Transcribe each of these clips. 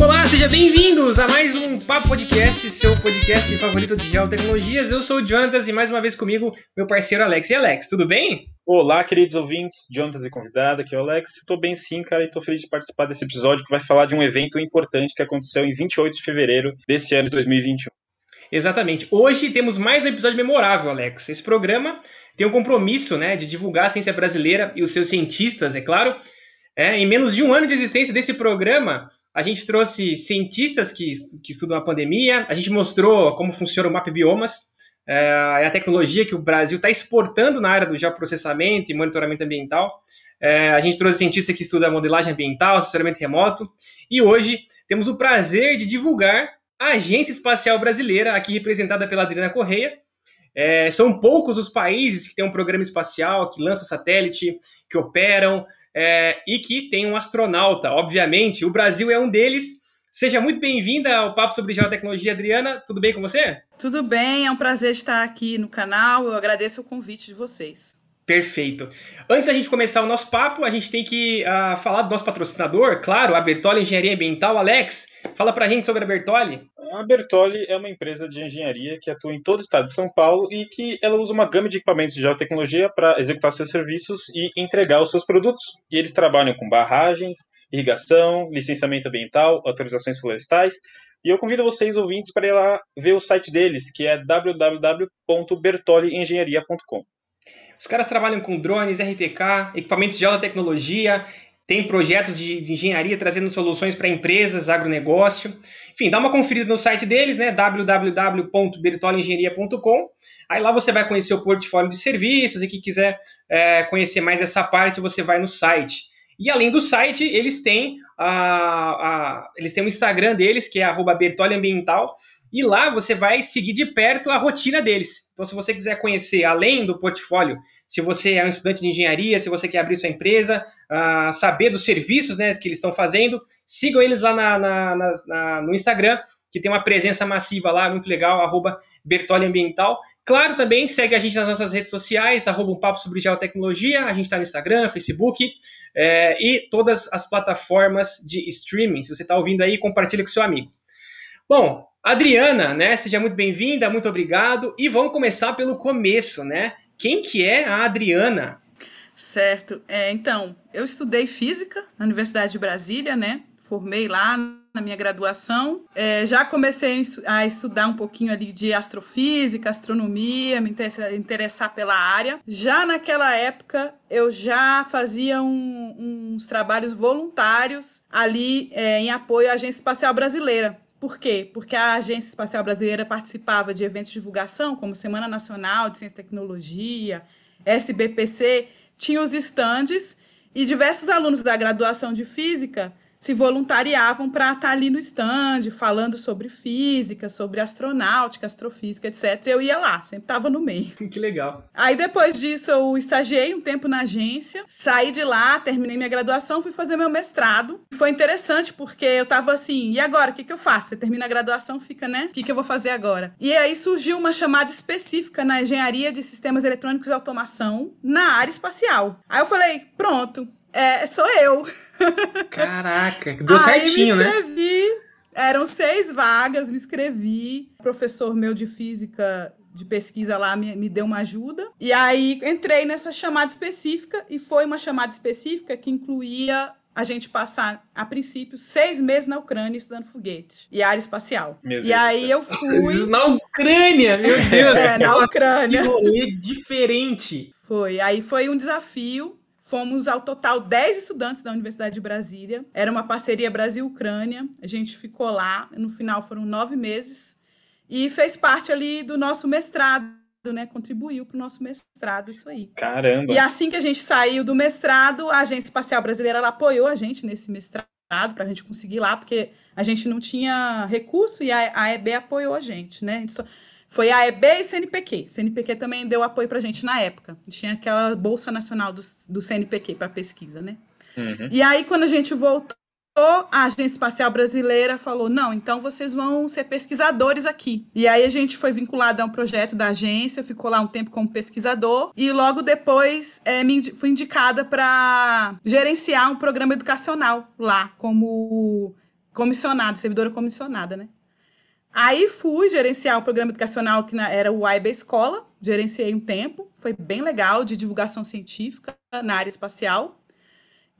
Olá, sejam bem-vindos a mais um Papo Podcast, seu podcast favorito de geotecnologias. Eu sou o Jonatas e mais uma vez comigo, meu parceiro Alex. E Alex, tudo bem? Olá, queridos ouvintes, Jonatas e convidado, aqui é o Alex. Estou bem sim, cara, e estou feliz de participar desse episódio que vai falar de um evento importante que aconteceu em 28 de fevereiro desse ano de 2021. Exatamente. Hoje temos mais um episódio memorável, Alex. Esse programa tem um compromisso né, de divulgar a ciência brasileira e os seus cientistas, é claro. É, em menos de um ano de existência desse programa, a gente trouxe cientistas que, que estudam a pandemia, a gente mostrou como funciona o Map Biomas, é, a tecnologia que o Brasil está exportando na área do geoprocessamento e monitoramento ambiental. É, a gente trouxe cientistas que estudam modelagem ambiental, assessoramento remoto, e hoje temos o prazer de divulgar a Agência Espacial Brasileira, aqui representada pela Adriana Correia. É, são poucos os países que têm um programa espacial, que lança satélite, que operam, é, e que tem um astronauta, obviamente. O Brasil é um deles. Seja muito bem-vinda ao Papo sobre Geotecnologia, Adriana. Tudo bem com você? Tudo bem, é um prazer estar aqui no canal. Eu agradeço o convite de vocês. Perfeito. Antes da gente começar o nosso papo, a gente tem que uh, falar do nosso patrocinador, claro, a Bertoli Engenharia Ambiental. Alex, fala pra gente sobre a Bertoli. A Bertoli é uma empresa de engenharia que atua em todo o estado de São Paulo e que ela usa uma gama de equipamentos de geotecnologia para executar seus serviços e entregar os seus produtos. E eles trabalham com barragens, irrigação, licenciamento ambiental, autorizações florestais. E eu convido vocês, ouvintes, para ir lá ver o site deles, que é www.bertoliengenharia.com. Os caras trabalham com drones, RTK, equipamentos de alta tecnologia, tem projetos de engenharia trazendo soluções para empresas, agronegócio. Enfim, dá uma conferida no site deles, né? www.bertoliengenharia.com. Aí lá você vai conhecer o portfólio de serviços e quem quiser é, conhecer mais essa parte, você vai no site. E além do site, eles têm, a, a, eles têm o Instagram deles, que é @bertoliambiental, e lá você vai seguir de perto a rotina deles. Então, se você quiser conhecer além do portfólio, se você é um estudante de engenharia, se você quer abrir sua empresa, saber dos serviços né, que eles estão fazendo, sigam eles lá na, na, na, no Instagram, que tem uma presença massiva lá, muito legal, arroba Bertoli Ambiental. Claro, também segue a gente nas nossas redes sociais, arroba um papo sobre geotecnologia, a gente está no Instagram, Facebook é, e todas as plataformas de streaming. Se você está ouvindo aí, compartilha com seu amigo. Bom, Adriana, né? Seja muito bem-vinda, muito obrigado. E vamos começar pelo começo, né? Quem que é a Adriana? Certo. É, então, eu estudei física na Universidade de Brasília, né? Formei lá na minha graduação. É, já comecei a estudar um pouquinho ali de astrofísica, astronomia, me interessar pela área. Já naquela época, eu já fazia um, uns trabalhos voluntários ali é, em apoio à Agência Espacial Brasileira por quê? Porque a Agência Espacial Brasileira participava de eventos de divulgação, como Semana Nacional de Ciência e Tecnologia, SBPC, tinha os estandes e diversos alunos da graduação de Física se voluntariavam para estar tá ali no stand, falando sobre física, sobre astronáutica, astrofísica, etc. Eu ia lá, sempre estava no meio. Que legal. Aí depois disso eu estagiei um tempo na agência, saí de lá, terminei minha graduação, fui fazer meu mestrado. Foi interessante porque eu estava assim, e agora, o que, que eu faço? Você termina a graduação, fica, né? O que, que eu vou fazer agora? E aí surgiu uma chamada específica na engenharia de sistemas eletrônicos e automação na área espacial. Aí eu falei, pronto, é, sou eu. Caraca, deu Aí certinho, me né? inscrevi, né? Eram seis vagas, me inscrevi. O professor meu de física de pesquisa lá me, me deu uma ajuda. E aí entrei nessa chamada específica e foi uma chamada específica que incluía a gente passar, a princípio, seis meses na Ucrânia estudando foguetes e área espacial. Meu e Deus aí eu fui. Na Ucrânia, meu Deus! É, na Ucrânia. Que rolê diferente. Foi. Aí foi um desafio Fomos ao total 10 estudantes da Universidade de Brasília. Era uma parceria Brasil-Ucrânia. A gente ficou lá. No final foram nove meses. E fez parte ali do nosso mestrado. Né, contribuiu para o nosso mestrado, isso aí. Caramba! E assim que a gente saiu do mestrado, a Agência Espacial Brasileira ela apoiou a gente nesse mestrado para a gente conseguir lá, porque a gente não tinha recurso e a, a EB apoiou a gente, né? A gente só, foi a EB e CNPq. CNPq também deu apoio para a gente na época. Tinha aquela Bolsa Nacional do, do CNPq para pesquisa, né? Uhum. E aí, quando a gente voltou a Agência Espacial Brasileira falou: não, então vocês vão ser pesquisadores aqui. E aí a gente foi vinculado a um projeto da agência, ficou lá um tempo como pesquisador, e logo depois é, fui indicada para gerenciar um programa educacional lá, como comissionada, servidora comissionada, né? Aí fui gerenciar o programa educacional que era o AIBA Escola, gerenciei um tempo, foi bem legal, de divulgação científica na área espacial.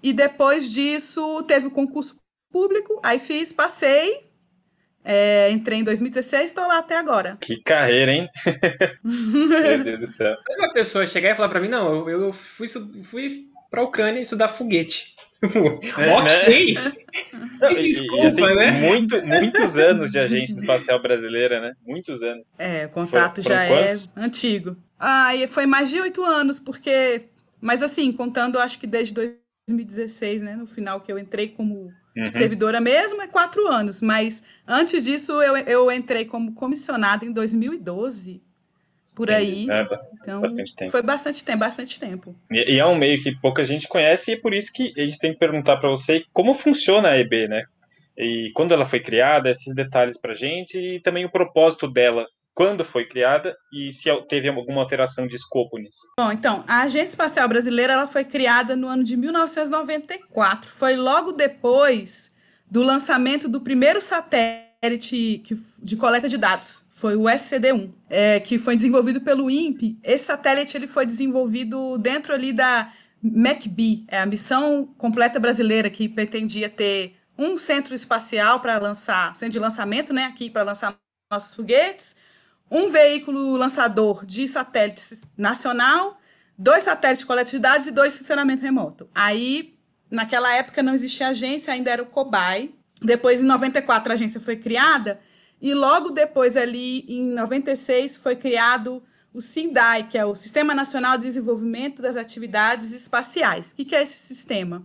E depois disso teve o concurso público, aí fiz, passei, é, entrei em 2016 estou lá até agora. Que carreira, hein? Meu Deus do céu. Uma pessoa chegar e falar para mim, não, eu, eu fui, fui para a Ucrânia estudar foguete. É, ok! Né? Desculpa, assim, né? Muito, muitos anos de agência espacial brasileira, né? Muitos anos. É, o contato já é antigo. Ah, e foi mais de oito anos, porque. Mas assim, contando, acho que desde 2016, né? No final que eu entrei como uhum. servidora mesmo, é quatro anos. Mas antes disso, eu, eu entrei como comissionada em 2012 por aí. É, então, bastante foi bastante tempo, bastante tempo. E, e, é um meio que pouca gente conhece, e é por isso que a gente tem que perguntar para você como funciona a EB, né? E quando ela foi criada, esses detalhes para gente, e também o propósito dela quando foi criada e se teve alguma alteração de escopo nisso. Bom, então, a Agência Espacial Brasileira ela foi criada no ano de 1994. Foi logo depois do lançamento do primeiro satélite de coleta de dados. Foi o SCD-1, é, que foi desenvolvido pelo INPE. Esse satélite ele foi desenvolvido dentro ali da MACB, é a missão completa brasileira que pretendia ter um centro espacial para lançar, centro de lançamento, né, aqui para lançar nossos foguetes, um veículo lançador de satélites nacional, dois satélites de coleta de dados e dois de funcionamento remoto. Aí, naquela época não existia agência, ainda era o COBAI. Depois, em 94, a agência foi criada e logo depois, ali em 96, foi criado o SINDAI, que é o Sistema Nacional de Desenvolvimento das Atividades Espaciais. O que, é esse sistema?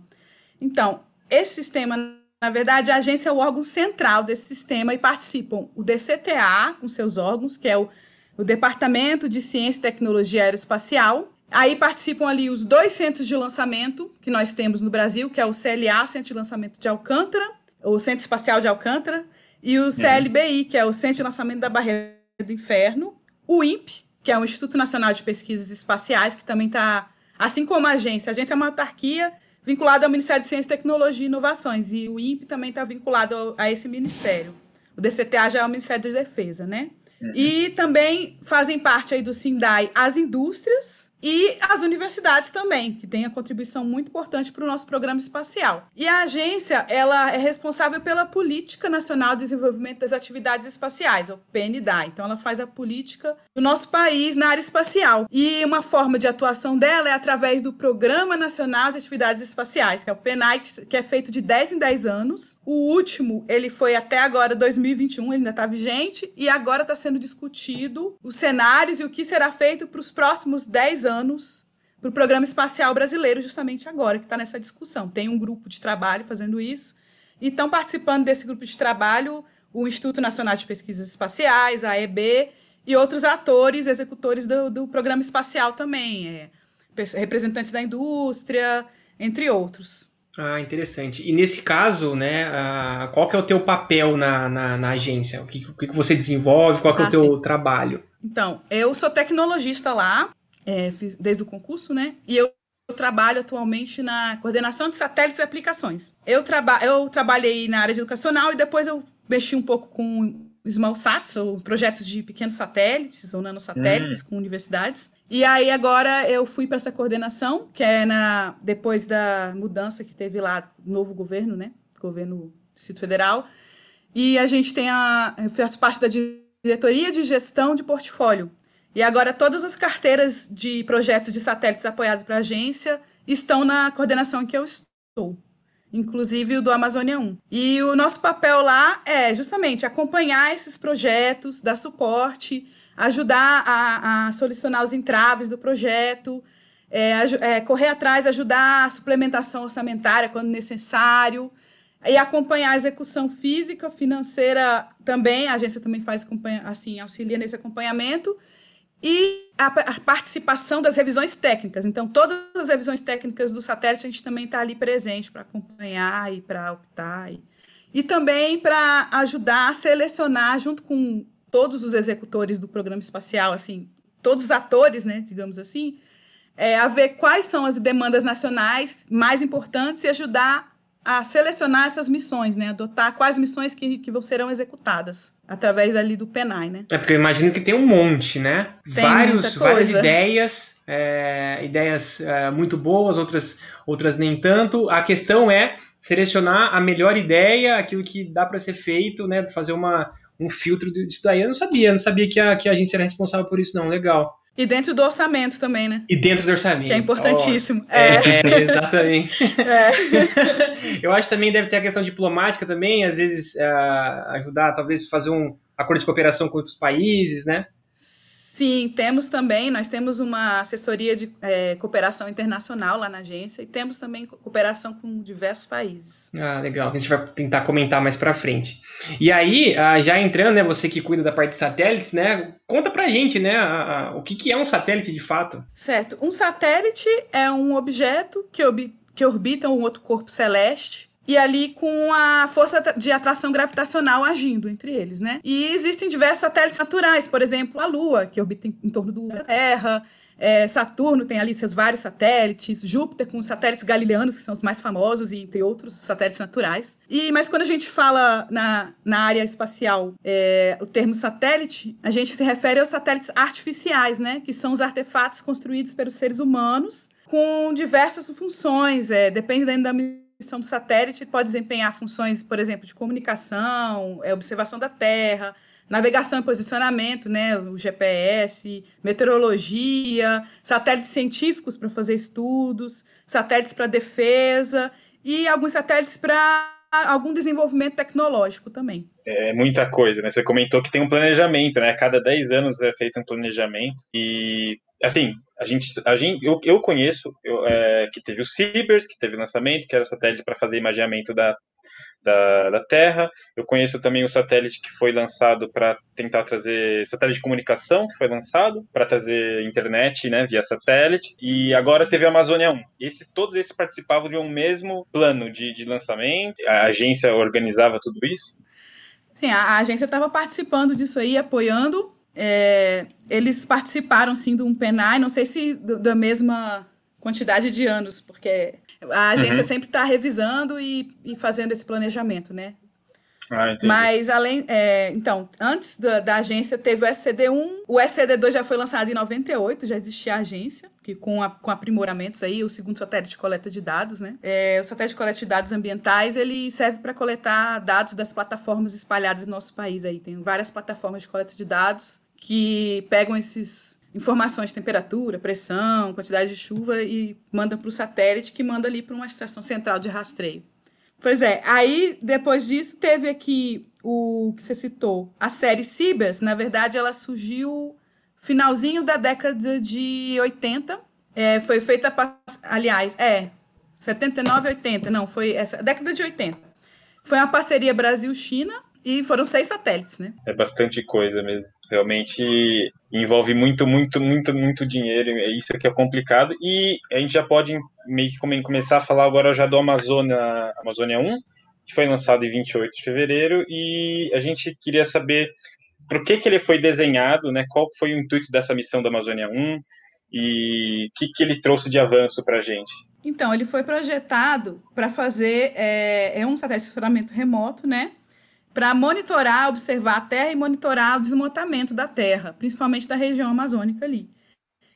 Então, esse sistema na verdade, a agência é o órgão central desse sistema e participam o DCTA, com seus órgãos, que é o, o Departamento de Ciência e Tecnologia Aeroespacial. Aí participam ali os dois centros de lançamento que nós temos no Brasil, que é o CLA, Centro de Lançamento de Alcântara, o Centro Espacial de Alcântara, e o CLBI, que é o Centro de Lançamento da Barreira do Inferno, o INPE, que é o Instituto Nacional de Pesquisas Espaciais, que também está, assim como a agência, a agência é uma autarquia vinculado ao Ministério de Ciência, Tecnologia e Inovações. E o INPE também está vinculado a esse ministério. O DCTA já é o Ministério da Defesa, né? Uhum. E também fazem parte aí do SINDAI as indústrias, e as universidades também, que têm a contribuição muito importante para o nosso programa espacial. E a agência, ela é responsável pela Política Nacional de Desenvolvimento das Atividades Espaciais, ou PNDA. Então ela faz a política do nosso país na área espacial. E uma forma de atuação dela é através do Programa Nacional de Atividades Espaciais, que é o PNAE, que é feito de 10 em 10 anos. O último, ele foi até agora 2021, ele ainda está vigente, e agora está sendo discutido os cenários e o que será feito para os próximos 10 anos para o Programa Espacial Brasileiro, justamente agora, que está nessa discussão. Tem um grupo de trabalho fazendo isso, e estão participando desse grupo de trabalho o Instituto Nacional de Pesquisas Espaciais, a EB, e outros atores, executores do, do programa espacial também, é, representantes da indústria, entre outros. Ah, interessante. E nesse caso, né, qual que é o teu papel na, na, na agência? O que, o que você desenvolve? Qual que ah, é o ah, teu sim. trabalho? Então, eu sou tecnologista lá, é, fiz desde o concurso, né? E eu, eu, trabalho atualmente na coordenação de satélites e aplicações. Eu, traba eu trabalhei na área educacional e depois eu mexi um pouco com small sats, ou projetos de pequenos satélites ou nanosatélites hum. com universidades. E aí agora eu fui para essa coordenação, que é na depois da mudança que teve lá, novo governo, né? Governo do Distrito Federal. E a gente tem a eu faço parte da diretoria de gestão de portfólio. E agora todas as carteiras de projetos de satélites apoiados para a agência estão na coordenação em que eu estou, inclusive o do Amazônia 1. E o nosso papel lá é justamente acompanhar esses projetos, dar suporte, ajudar a, a solucionar os entraves do projeto, é, é, correr atrás, ajudar a suplementação orçamentária quando necessário, e acompanhar a execução física, financeira também, a agência também faz assim, auxilia nesse acompanhamento, e a, a, participação das revisões técnicas. Então, todas as revisões técnicas do satélite a gente também está ali presente para acompanhar e para optar. E, e também para ajudar a selecionar, junto com todos os executores do programa espacial, assim, todos os atores, né, digamos assim, é, a ver quais são as demandas nacionais mais importantes e ajudar a selecionar essas missões, né? Adotar quais missões que, que serão executadas através ali do PENAI, né? É porque eu imagino que tem um monte, né? Tem Vários, várias ideias, é, ideias é, muito boas, outras, outras nem tanto. A questão é selecionar a melhor ideia, aquilo que dá para ser feito, né? Fazer uma, um filtro disso daí. Eu não sabia, não sabia que a, que a agência era responsável por isso, não. Legal. E dentro do orçamento também, né? E dentro do orçamento. Que é importantíssimo. Oh, é. é. exatamente. É. Eu acho que também deve ter a questão diplomática também, às vezes uh, ajudar, talvez fazer um acordo de cooperação com outros países, né? Sim, temos também, nós temos uma assessoria de é, cooperação internacional lá na agência e temos também cooperação com diversos países. Ah, legal. A gente vai tentar comentar mais para frente. E aí, ah, já entrando, né, você que cuida da parte de satélites, né, conta pra gente, né, a, a, o que, que é um satélite de fato. Certo. Um satélite é um objeto que, ob, que orbita um outro corpo celeste e ali com a força de atração gravitacional agindo entre eles, né? E existem diversos satélites naturais, por exemplo, a Lua, que orbita em, torno da Terra, é, Saturno tem ali seus vários satélites, Júpiter com os satélites galileanos, que são os mais famosos, e entre outros satélites naturais. E Mas quando a gente fala na, na área espacial é, o termo satélite, a gente se refere aos satélites artificiais, né? Que são os artefatos construídos pelos seres humanos com diversas funções, é, depende da missão do satélite pode desempenhar funções, por exemplo, de comunicação, é, observação da Terra, navegação e posicionamento, né, o GPS, meteorologia, satélites científicos para fazer estudos, satélites para defesa e alguns satélites para algum desenvolvimento tecnológico também. É muita coisa, né? Você comentou que tem um planejamento, né? Cada 10 anos é feito um planejamento e assim, a gente, a gente eu, eu conheço eu, é, que teve o Cibers, que teve o lançamento, que era satélite para fazer imaginamento da, da, da, Terra. Eu conheço também o satélite que foi lançado para tentar trazer satélite de comunicação, que foi lançado para trazer internet, né, via satélite. E agora teve a Amazônia 1. Esses, todos esses participavam de um mesmo plano de, de lançamento. A agência organizava tudo isso. Sim, a, a agência estava participando disso aí, apoiando é, eles participaram, sim, de um PENAI, não sei se do, da mesma quantidade de anos, porque a agência uhum. sempre está revisando e, e fazendo esse planejamento, né? Ah, Mas além, é, então, antes da, da, agência teve o SCD-1, o SCD-2 já foi lançado em 98, já existia a agência, que com, a, com aprimoramentos aí, o segundo satélite de coleta de dados, né? É, o satélite de coleta de dados ambientais, ele serve para coletar dados das plataformas espalhadas no nosso país aí. Tem várias plataformas de coleta de dados que pegam esses informações de temperatura, pressão, quantidade de chuva e mandam para o satélite que manda ali para uma estação central de rastreio. Pois é, aí depois disso teve aqui o que você citou, a série Cibers, na verdade ela surgiu finalzinho da década de 80, é, foi feita, aliás, é, 79 80, não, foi essa, década de 80. Foi uma parceria Brasil-China e foram seis satélites, né? É bastante coisa mesmo. Realmente envolve muito, muito, muito, muito dinheiro. É isso que é complicado. E a gente já pode meio que começar a falar agora já do Amazônia, Amazônia 1, que foi lançado em 28 de fevereiro. E a gente queria saber por que, que ele foi desenhado, né? Qual foi o intuito dessa missão da Amazônia 1 e o que, que ele trouxe de avanço para a gente. Então, ele foi projetado para fazer é, é um satélite de remoto, né? Para monitorar, observar a Terra e monitorar o desmontamento da Terra, principalmente da região amazônica ali.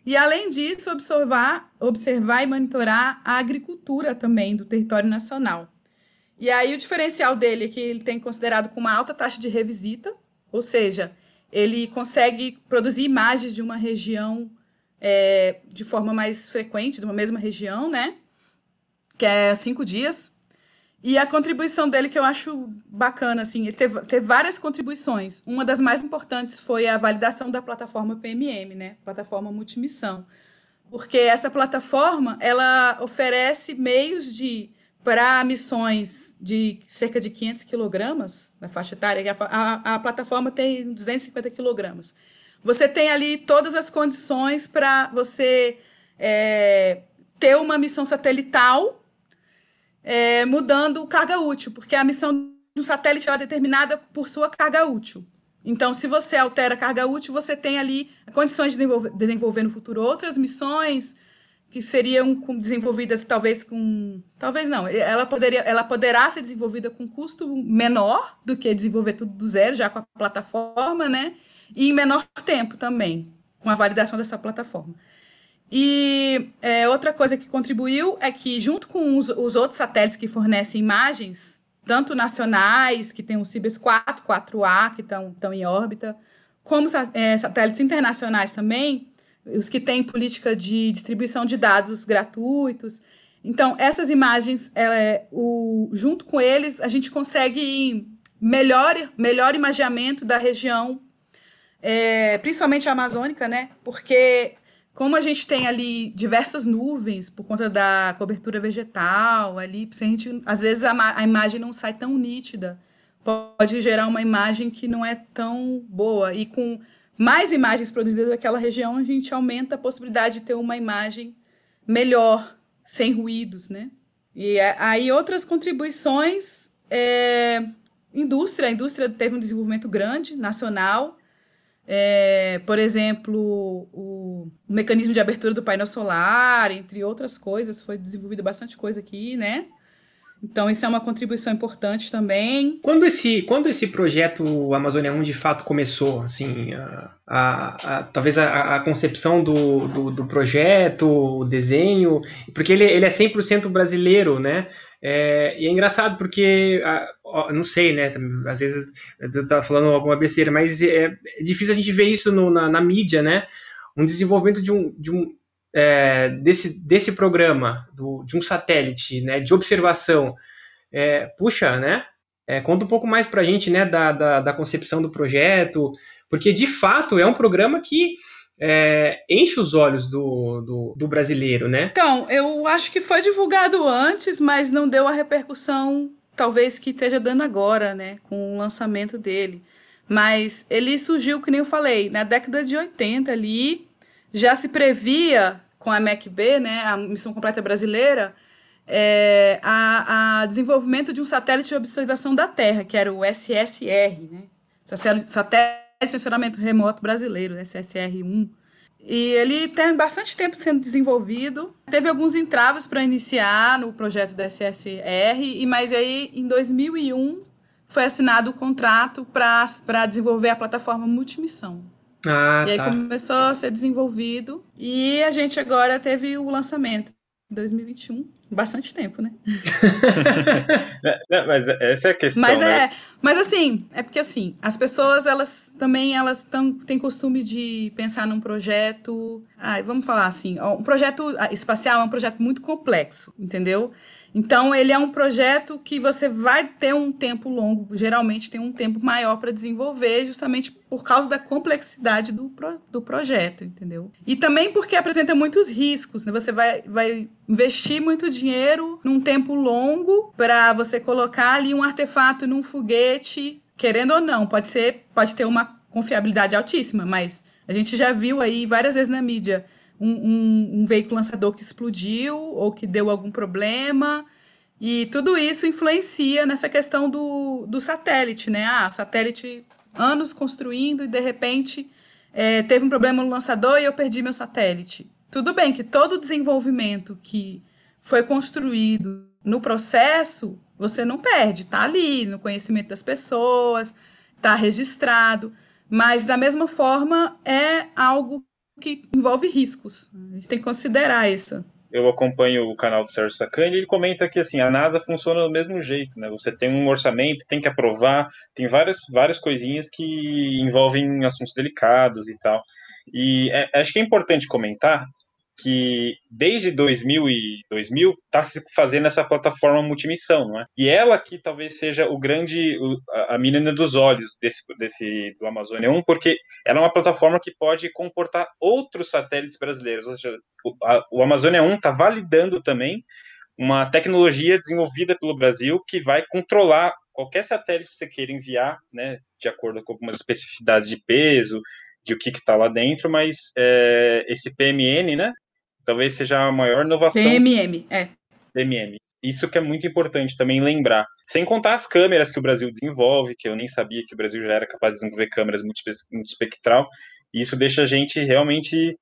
E, além disso, observar, observar e monitorar a agricultura também do território nacional. E aí, o diferencial dele é que ele tem considerado com uma alta taxa de revisita, ou seja, ele consegue produzir imagens de uma região é, de forma mais frequente, de uma mesma região, né? Que é cinco dias. E a contribuição dele que eu acho bacana, assim, ele teve, teve, várias contribuições. Uma das mais importantes foi a validação da plataforma PMM, né? Plataforma multimissão. Porque essa plataforma, ela oferece meios de para missões de cerca de 500 quilogramas na faixa etária, a, a, a plataforma tem 250 quilogramas. você tem ali todas as condições para você é, ter uma missão satelital é, mudando carga útil, porque a missão do satélite é determinada por sua carga útil. Então, se você altera a carga útil, você tem ali condições de desenvolver, desenvolver no futuro outras missões que seriam desenvolvidas talvez com talvez não ela poderia ela poderá ser desenvolvida com custo menor do que desenvolver tudo do zero já com a plataforma né e em menor tempo também com a validação dessa plataforma e é, outra coisa que contribuiu é que junto com os, os outros satélites que fornecem imagens tanto nacionais que tem o Cibes 4 4A que estão em órbita como é, satélites internacionais também os que têm política de distribuição de dados gratuitos. Então, essas imagens, é, o, junto com eles, a gente consegue melhor, melhor imageamento da região, é, principalmente a amazônica, né? Porque como a gente tem ali diversas nuvens por conta da cobertura vegetal, ali, a gente, às vezes a, a imagem não sai tão nítida, pode gerar uma imagem que não é tão boa. E com mais imagens produzidas daquela região, a gente aumenta a possibilidade de ter uma imagem melhor, sem ruídos, né? E aí outras contribuições, é, indústria, a indústria teve um desenvolvimento grande, nacional, é, por exemplo, o, o mecanismo de abertura do painel solar, entre outras coisas, foi desenvolvida bastante coisa aqui, né? Então, isso é uma contribuição importante também. Quando esse, quando esse projeto Amazônia 1 de fato começou, assim, a, a, a talvez a, a concepção do, do, do, projeto, o desenho, porque ele, ele é 100% brasileiro, né? É, e é engraçado porque, não sei, né? Às vezes eu tô falando alguma besteira, mas é, é difícil a gente ver isso no, na, na mídia, né? Um desenvolvimento de um, de um, é, desse, desse programa, do, de um satélite, né, de observação, é, puxa, né, é, conta um pouco mais para a gente, né, da, da, da, concepção do projeto, porque de fato é um programa que é, enche os olhos do, do, do, brasileiro, né? Então, eu acho que foi divulgado antes, mas não deu a repercussão, talvez, que esteja dando agora, né, com o lançamento dele. Mas ele surgiu, que nem eu falei, na década de 80 ali, já se previa com a MECB, né, a Missão Completa Brasileira, é, a, a, desenvolvimento de um satélite de observação da Terra, que era o SSR, né, Satélite de Sensoramento Remoto Brasileiro, SSR-1. E ele tem bastante tempo sendo desenvolvido. Teve alguns entraves para iniciar no projeto da SSR, mas aí em 2001 foi assinado o contrato para desenvolver a plataforma multimissão. Ah, e aí tá. começou a ser desenvolvido. E a gente agora teve o lançamento. 2021, bastante tempo, né? não, mas essa é a questão. Mas né? é, mas assim, é porque assim, as pessoas elas também elas tão, têm costume de pensar num projeto, ai, vamos falar assim, um projeto espacial é um projeto muito complexo, entendeu? Então, ele é um projeto que você vai ter um tempo longo, geralmente tem um tempo maior para desenvolver, justamente por causa da complexidade do, pro, do projeto, entendeu? E também porque apresenta muitos riscos, né? Você vai, vai investir muito dinheiro num tempo longo para você colocar ali um artefato num foguete, querendo ou não, pode ser, pode ter uma confiabilidade altíssima, mas a gente já viu aí várias vezes na mídia um, um, veículo lançador que explodiu ou que deu algum problema. E tudo isso influencia nessa questão do, do satélite, né? Ah, satélite anos construindo e de repente é, teve um problema no lançador e eu perdi meu satélite. Tudo bem que todo o desenvolvimento que foi construído no processo, você não perde, tá ali no conhecimento das pessoas, tá registrado, mas da mesma forma é algo que envolve riscos. A gente tem que considerar isso. Eu acompanho o canal do Sérgio Sacani e ele comenta que assim, a NASA funciona do mesmo jeito, né? Você tem um orçamento, tem que aprovar, tem várias, várias coisinhas que envolvem assuntos delicados e tal. E é, acho que é importante comentar que desde 2000 e 2000 está se fazendo essa plataforma multimissão, não é? E ela que talvez seja o grande a menina dos olhos desse, desse do Amazônia 1, porque ela é uma plataforma que pode comportar outros satélites brasileiros, ou seja, o, a, o Amazônia 1 está validando também uma tecnologia desenvolvida pelo Brasil que vai controlar qualquer satélite que você queira enviar, né, de acordo com algumas especificidades de peso, de o que está lá dentro, mas é, esse PMN, né? Talvez seja a maior inovação. PMM, é. PMM. Isso que é muito importante também lembrar. Sem contar as câmeras que o Brasil desenvolve, que eu nem sabia que o Brasil já era capaz de desenvolver câmeras multispectral. E isso deixa a gente realmente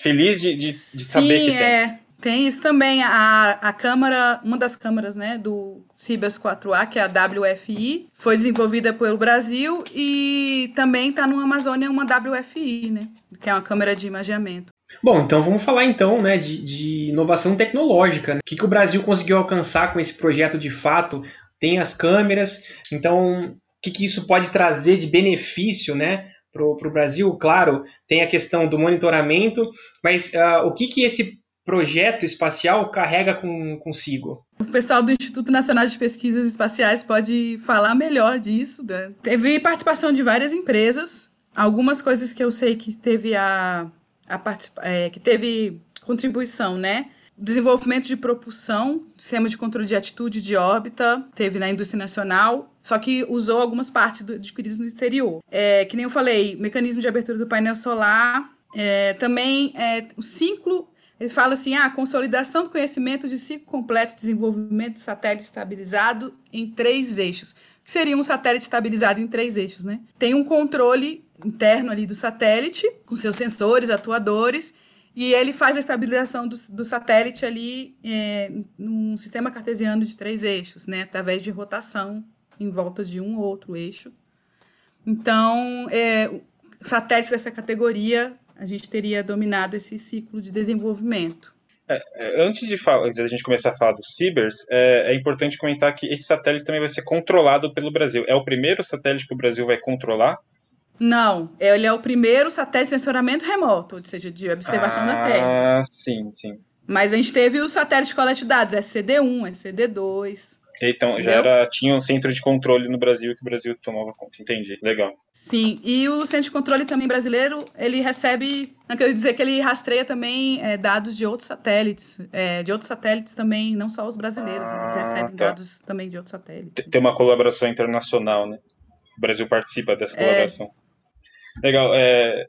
feliz de, de, de Sim, saber que é. tem. Tem isso também, a, a câmara, uma das câmaras né, do Cibers 4A, que é a WFI, foi desenvolvida pelo Brasil e também está no Amazônia uma WFI, né, que é uma câmera de imageamento. Bom, então vamos falar então né, de, de inovação tecnológica. Né? O que, que o Brasil conseguiu alcançar com esse projeto de fato? Tem as câmeras, então o que, que isso pode trazer de benefício né, para o Brasil? Claro, tem a questão do monitoramento, mas uh, o que, que esse projeto espacial carrega com, consigo? O pessoal do Instituto Nacional de Pesquisas Espaciais pode falar melhor disso. Né? Teve participação de várias empresas, algumas coisas que eu sei que teve a, a é, que teve contribuição, né? Desenvolvimento de propulsão, sistema de controle de atitude de órbita, teve na indústria nacional, só que usou algumas partes do, adquiridas no exterior. É, que nem eu falei, mecanismo de abertura do painel solar, é, também é, o ciclo ele fala assim: ah, consolidação do conhecimento de ciclo completo de desenvolvimento de satélite estabilizado em três eixos. Que seria um satélite estabilizado em três eixos, né? Tem um controle interno ali do satélite, com seus sensores, atuadores, e ele faz a estabilização do, do satélite ali é, num sistema cartesiano de três eixos, né? Através de rotação em volta de um ou outro eixo. Então, é, satélites dessa categoria a gente teria dominado esse ciclo de desenvolvimento. É, é antes de, falar, de a gente começar a falar dos Cibers, é, é, importante comentar que esse satélite também vai ser controlado pelo Brasil. É o primeiro satélite que o Brasil vai controlar? Não, ele é o primeiro satélite de sensoramento remoto, ou seja, de observação ah, da Terra. Ah, sim, sim. Mas a gente teve o satélite de coleta de dados, SCD-1, SCD-2. Então, já era, tinha um centro de controle no Brasil que o Brasil tomava conta. Entendi. Legal. Sim, e o centro de controle também brasileiro, ele recebe, não quero dizer que ele rastreia também é, dados de outros satélites, é, de outros satélites também, não só os brasileiros, ah, eles recebem tá. dados também de outros satélites. Tem uma colaboração internacional, né? O Brasil participa dessa é. colaboração. É... Legal. É,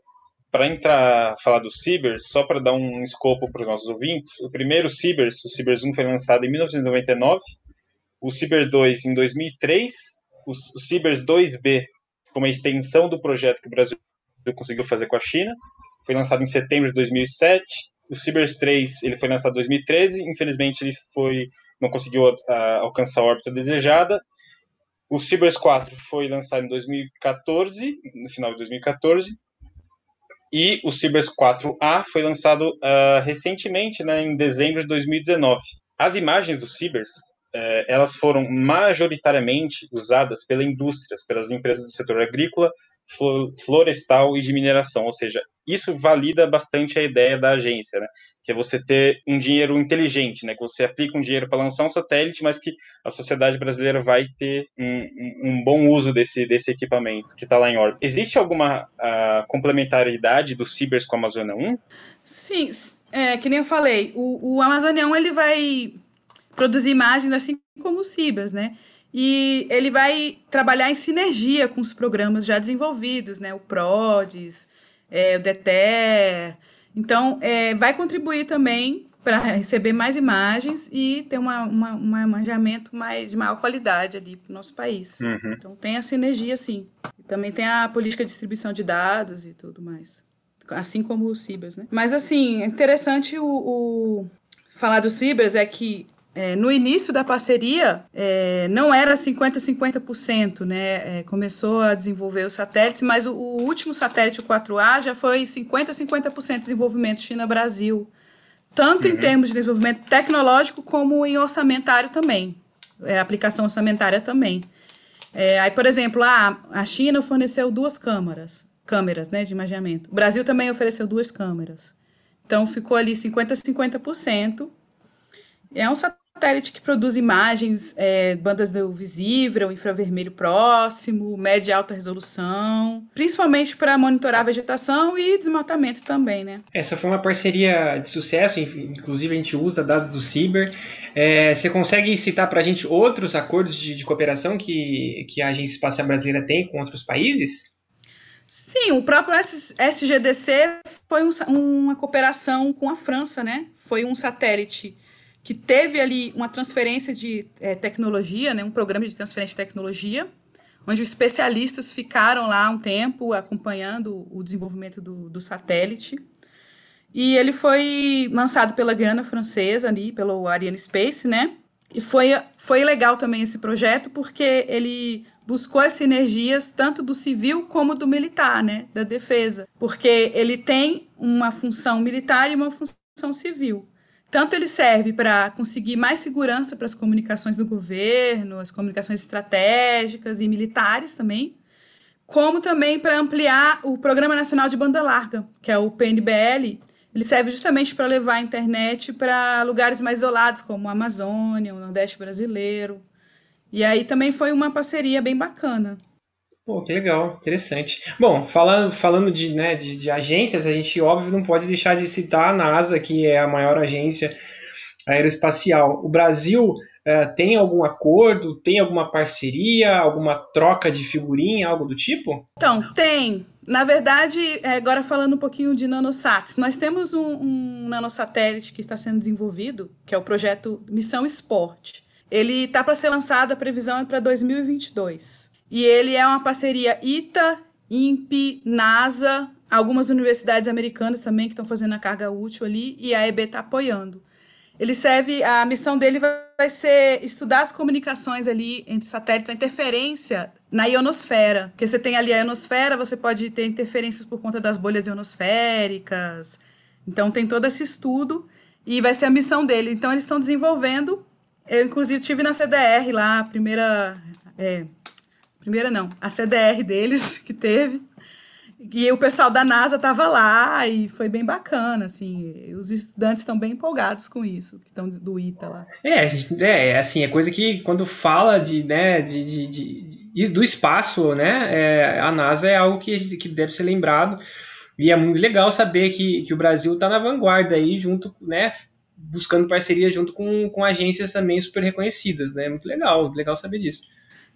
para entrar, falar do Cibers, só para dar um escopo para os nossos ouvintes, o primeiro Cibers, o Cibers 1 foi lançado em 1999, o Cibers 2 em 2003, o, o Cibers 2B, como a extensão do projeto que o Brasil conseguiu fazer com a China, foi lançado em setembro de 2007. O Cibers 3 ele foi lançado em 2013, infelizmente ele foi não conseguiu uh, alcançar a órbita desejada. O Cibers 4 foi lançado em 2014, no final de 2014. E o Cibers 4A foi lançado uh, recentemente, né, em dezembro de 2019. As imagens do Cibers é, elas foram majoritariamente usadas pela indústria, pelas empresas do setor agrícola, florestal e de mineração, ou seja, isso valida bastante a ideia da agência, né? Que é você ter um dinheiro inteligente, né? Que você aplica um dinheiro para lançar um satélite, mas que a sociedade brasileira vai ter um, um bom uso desse, desse equipamento que está lá em órbita. Existe alguma uh, complementariedade do Cibers com a Amazônia 1? Sim, é, que nem eu falei, o, o Amazônia 1 ele vai produzir imagens assim como o Cibers, né? E ele vai trabalhar em sinergia com os programas já desenvolvidos, né? O PRODES, é, o DETER. Então, é, vai contribuir também para receber mais imagens e ter uma, uma, um manejamento mais, de maior qualidade ali para o nosso país. Uhum. Então, tem a sinergia, sim. E também tem a política de distribuição de dados e tudo mais. Assim como o Cibers, né? Mas, assim, interessante o, o falar do Cibers é que é, no início da parceria, é, não era 50-50%, né? É, começou a desenvolver os satélites, mas o, o último satélite, o 4A, já foi 50-50% desenvolvimento China-Brasil, tanto uhum. em termos de desenvolvimento tecnológico como em orçamentário também, é, aplicação orçamentária também. É, aí, por exemplo, a, a China forneceu duas câmeras, câmeras né, de imaginamento. O Brasil também ofereceu duas câmeras. Então, ficou ali 50-50%. É um satélite que produz imagens, é, bandas do visível, infravermelho próximo, média e alta resolução, principalmente para monitorar a vegetação e desmatamento também, né? Essa foi uma parceria de sucesso, inclusive a gente usa dados do Ciber. É, você consegue citar para a gente outros acordos de, de, cooperação que, que a Agência Espacial Brasileira tem com outros países? Sim, o próprio SGDC foi um, uma cooperação com a França, né? Foi um satélite que teve ali uma transferência de é, tecnologia, né? um programa de transferência de tecnologia, onde os especialistas ficaram lá um tempo acompanhando o desenvolvimento do, do satélite. E ele foi lançado pela Guiana Francesa ali, pelo Ariane Space, né? E foi, foi legal também esse projeto, porque ele buscou as sinergias tanto do civil como do militar, né? Da defesa. Porque ele tem uma função militar e uma função civil. Tanto ele serve para conseguir mais segurança para as comunicações do governo, as comunicações estratégicas e militares também, como também para ampliar o Programa Nacional de Banda Larga, que é o PNBL. Ele serve justamente para levar a internet para lugares mais isolados, como a Amazônia, o Nordeste brasileiro. E aí também foi uma parceria bem bacana. Pô, que legal, interessante. Bom, falando, falando de, né, de, de, agências, a gente, óbvio, não pode deixar de citar a NASA, que é a maior agência aeroespacial. O Brasil é, tem algum acordo, tem alguma parceria, alguma troca de figurinha, algo do tipo? Então, tem. Na verdade, é, agora falando um pouquinho de nanosats, nós temos um, um nanosatélite que está sendo desenvolvido, que é o projeto Missão Esporte. Ele está para ser lançado, a previsão é para 2022. E ele é uma parceria ITA, INPE, NASA, algumas universidades americanas também que estão fazendo a carga útil ali, e a EB está apoiando. Ele serve, a missão dele vai ser estudar as comunicações ali entre satélites, a interferência na ionosfera. Porque você tem ali a ionosfera, você pode ter interferências por conta das bolhas ionosféricas. Então tem todo esse estudo e vai ser a missão dele. Então eles estão desenvolvendo. Eu, inclusive, tive na CDR lá, a primeira é, primeira não, a CDR deles que teve. E o pessoal da NASA estava lá e foi bem bacana, assim. Os estudantes estão bem empolgados com isso, que estão do ITA lá. É, é, assim, é coisa que quando fala de, né, de, de, de do espaço, né, é, a NASA é algo que, que deve ser lembrado. E é muito legal saber que, que o Brasil está na vanguarda aí, junto, né, buscando parceria junto com, com agências também super reconhecidas, né? Muito legal, legal saber disso.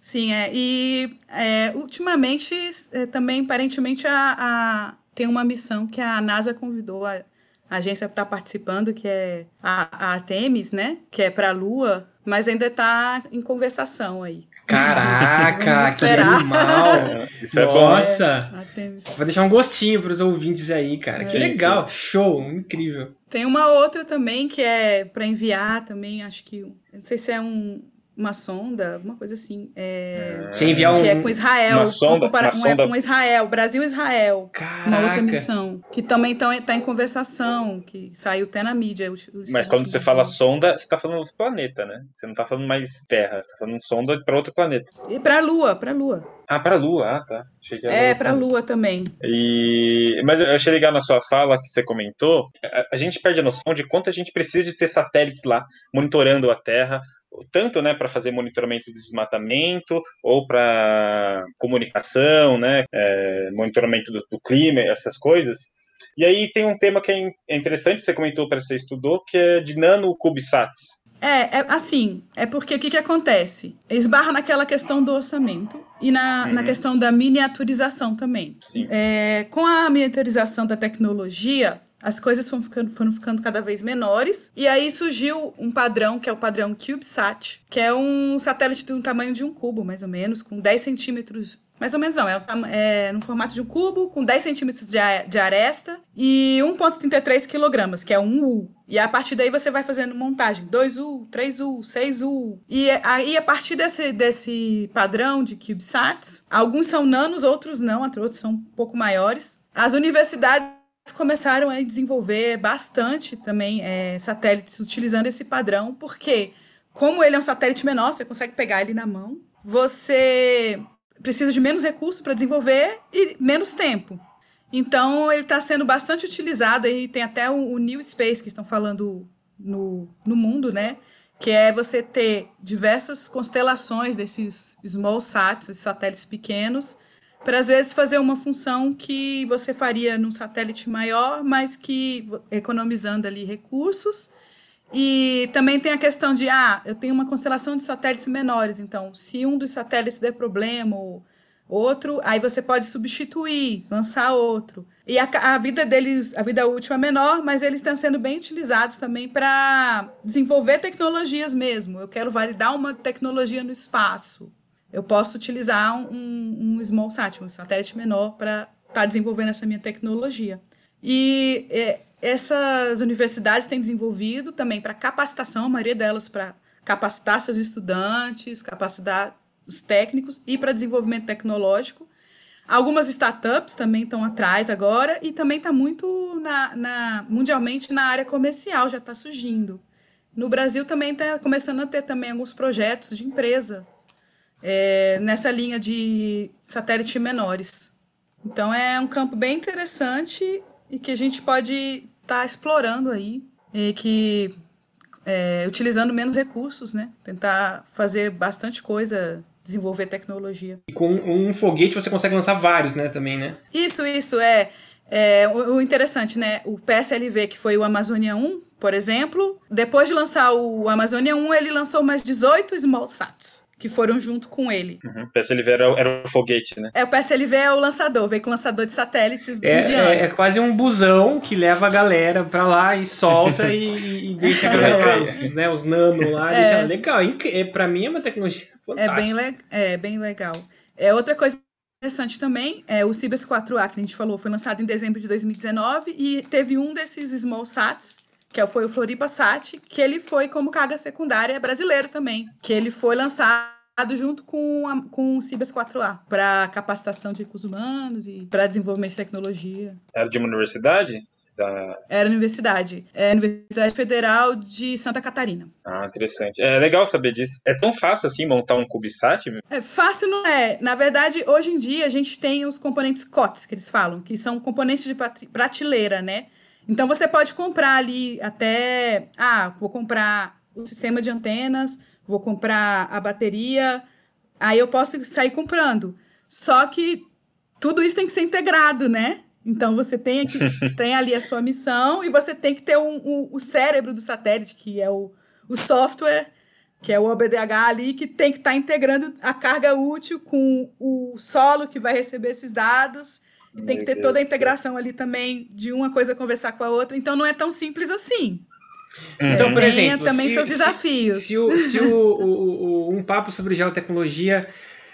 Sim, é. E é, ultimamente é, também, aparentemente, a, a, tem uma missão que a NASA convidou a, a agência está participando, que é a, a Artemis, né? Que é para a Lua, mas ainda está em conversação aí. Caraca, que animal! Isso é Nossa! Bom. Vou deixar um gostinho para os ouvintes aí, cara. É. Que legal, show, incrível. Tem uma outra também que é para enviar também, acho que, não sei se é um, uma sonda, alguma coisa assim. É, Você enviar um, que é com Israel. Uma sonda, uma, uma sonda... É com Israel, Brasil Israel. Caraca. Uma outra missão. Que também está em conversação, que saiu até na mídia. Os, os Mas quando você fala sonda, você está falando planeta, né? Você não está falando mais Terra, você está falando sonda para outro planeta. E para a Lua, para a Lua. Ah, para a Lua, ah, tá. é, para a Lua também. E... Mas eu achei legal na sua fala que você comentou, a, a gente perde a noção de quanto a gente precisa de ter satélites lá monitorando a Terra, tanto né, para fazer monitoramento de desmatamento ou para comunicação, né, é, monitoramento do, do, clima, essas coisas. E aí tem um tema que é, é interessante, você comentou para você estudou, que é de nanocubesats. É, é, assim, é porque o que, que acontece? Esbarra naquela questão do orçamento e na, uhum. na questão da miniaturização também. É, com a miniaturização da tecnologia, as coisas foram ficando, foram ficando cada vez menores. E aí surgiu um padrão, que é o padrão CubeSat, que é um satélite do tamanho de um cubo, mais ou menos, com 10 centímetros mais ou menos não, é, é no formato de um cubo, com 10 centímetros de, de aresta e 1,33 quilogramas, que é um U. E a partir daí você vai fazendo montagem, 2U, 3U, 6U. E aí, a partir desse, desse padrão de CubeSats, alguns são nanos, outros não, outros são um pouco maiores. As universidades começaram a desenvolver bastante também é, satélites utilizando esse padrão, porque como ele é um satélite menor, você consegue pegar ele na mão, você precisa de menos recursos para desenvolver e menos tempo. Então ele está sendo bastante utilizado e tem até o, o New Space que estão falando no, no mundo, né? Que é você ter diversas constelações desses small sats, esses satélites pequenos, para às vezes fazer uma função que você faria num satélite maior, mas que economizando ali recursos. E também tem a questão de, ah, eu tenho uma constelação de satélites menores, então se um dos satélites der problema ou outro, aí você pode substituir, lançar outro. E a, a, vida deles, a vida útil é menor, mas eles estão sendo bem utilizados também para desenvolver tecnologias mesmo. Eu quero validar uma tecnologia no espaço. Eu posso utilizar um, um small sat, um satélite menor, para estar tá desenvolvendo essa minha tecnologia. E é, essas universidades têm desenvolvido também para capacitação, a maioria delas para capacitar seus estudantes, capacitar os técnicos e para desenvolvimento tecnológico. Algumas startups também estão atrás agora e também está muito na, na, mundialmente na área comercial, já está surgindo. No Brasil também está começando a ter também alguns projetos de empresa é, nessa linha de satélite menores. Então é um campo bem interessante e que a gente pode estar tá explorando aí, e que é, utilizando menos recursos, né? Tentar fazer bastante coisa desenvolver tecnologia. E com um foguete você consegue lançar vários, né, também, né? Isso, isso, é. é o, o interessante, né, o PSLV, que foi o Amazônia 1, por exemplo, depois de lançar o Amazônia 1, ele lançou mais 18 Small Sats que foram junto com ele. Uhum. O PSLV era, era o foguete, né? É, o PSLV é o lançador, vem com o lançador de satélites é, é, é, quase um busão que leva a galera pra lá e solta e, e, deixa a galera, os, né, os nano lá, é. deixa legal. É, pra mim é uma tecnologia fantástica. É bem, é bem legal. É outra coisa interessante também, é o Cibers 4A, que a gente falou, foi lançado em dezembro de 2019 e teve um desses small sats que foi o Floripa Sat, que ele foi como carga secundária brasileiro também, que ele foi lançado junto com, a, com o Cibers 4A para capacitação de recursos humanos e para desenvolvimento de tecnologia. Era de uma universidade? Da... Era universidade. É a Universidade Federal de Santa Catarina. Ah, interessante. É legal saber disso. É tão fácil assim montar um CubeSat? É fácil não é. Na verdade, hoje em dia a gente tem os componentes COTS, que eles falam, que são componentes de prateleira, né? Então você pode comprar ali até, ah, vou comprar o sistema de antenas, vou comprar a bateria, aí eu posso sair comprando. Só que tudo isso tem que ser integrado, né? Então você tem, que, tem ali a sua missão e você tem que ter um, um, o cérebro do satélite, que é o, o software, que é o OBDH ali, que tem que estar tá integrando a carga útil com o solo que vai receber esses dados. E tem que ter toda a integração ali também de uma coisa conversar com a outra. Então não é tão simples assim. Uhum. Então, por exemplo, também se, seus desafios. Se, se, o, se o, o, o, um papo sobre geotecnologia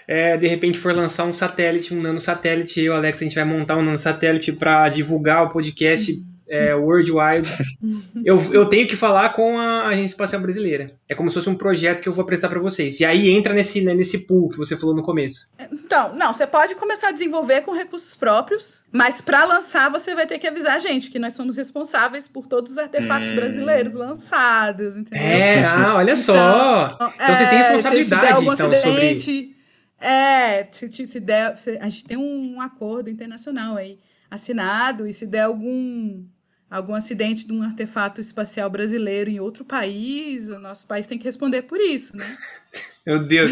é, de repente for lançar um satélite, um nanosatélite, eu e o Alex, a gente vai montar um nanosatélite para divulgar o podcast uhum é, Worldwide, eu, eu tenho que falar com a Agência Espacial Brasileira. É como se fosse um projeto que eu vou apresentar para vocês. E aí entra nesse, né, nesse pool que você falou no começo. Então, não, você pode começar a desenvolver com recursos próprios, mas para lançar você vai ter que avisar a gente que nós somos responsáveis por todos os artefatos hum. brasileiros lançados, entendeu? É, ah, olha só. Então, então é, vocês têm responsabilidade, se, se algum então, acidente, sobre... É, se, se der, a gente tem um acordo internacional aí assinado e se der algum algum acidente de um artefato espacial brasileiro em outro país, o nosso país tem que responder por isso, né? Meu Deus,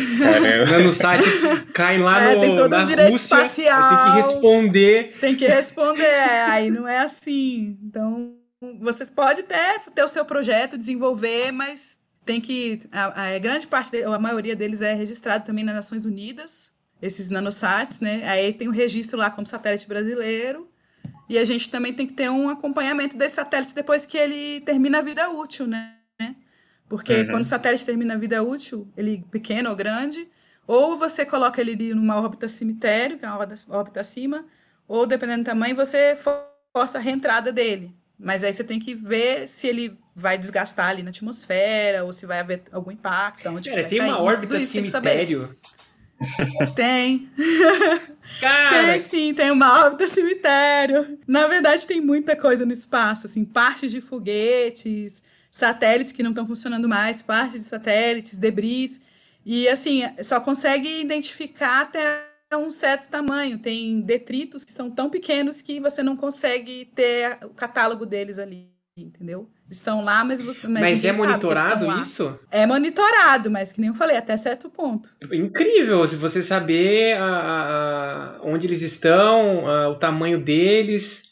no site cai lá é, no tem todo o direito Rússia, espacial. Tem que responder. Tem que responder, é, aí não é assim. Então, vocês podem até ter o seu projeto, desenvolver, mas tem que a, a grande parte, de, a maioria deles é registrado também nas Nações Unidas, esses nanosats, né? Aí tem o registro lá como satélite brasileiro. E a gente também tem que ter um acompanhamento desse satélite depois que ele termina a vida útil, né? Porque uhum. quando o satélite termina a vida útil, ele pequeno ou grande, ou você coloca ele numa órbita cemitério, que é uma órbita acima, ou dependendo do tamanho, você força a reentrada dele. Mas aí você tem que ver se ele vai desgastar ali na atmosfera, ou se vai haver algum impacto. Onde Cara, tem cair, uma órbita cemitério tem. Cara. Tem sim, tem uma órbita cemitério. Na verdade, tem muita coisa no espaço, assim, partes de foguetes, satélites que não estão funcionando mais, partes de satélites, debris. E assim, só consegue identificar até um certo tamanho. Tem detritos que são tão pequenos que você não consegue ter o catálogo deles ali, entendeu? estão lá, mas você. Mas, mas é monitorado isso? É monitorado, mas que nem eu falei, até certo ponto. Incrível, se você saber a, a, onde eles estão, a, o tamanho deles.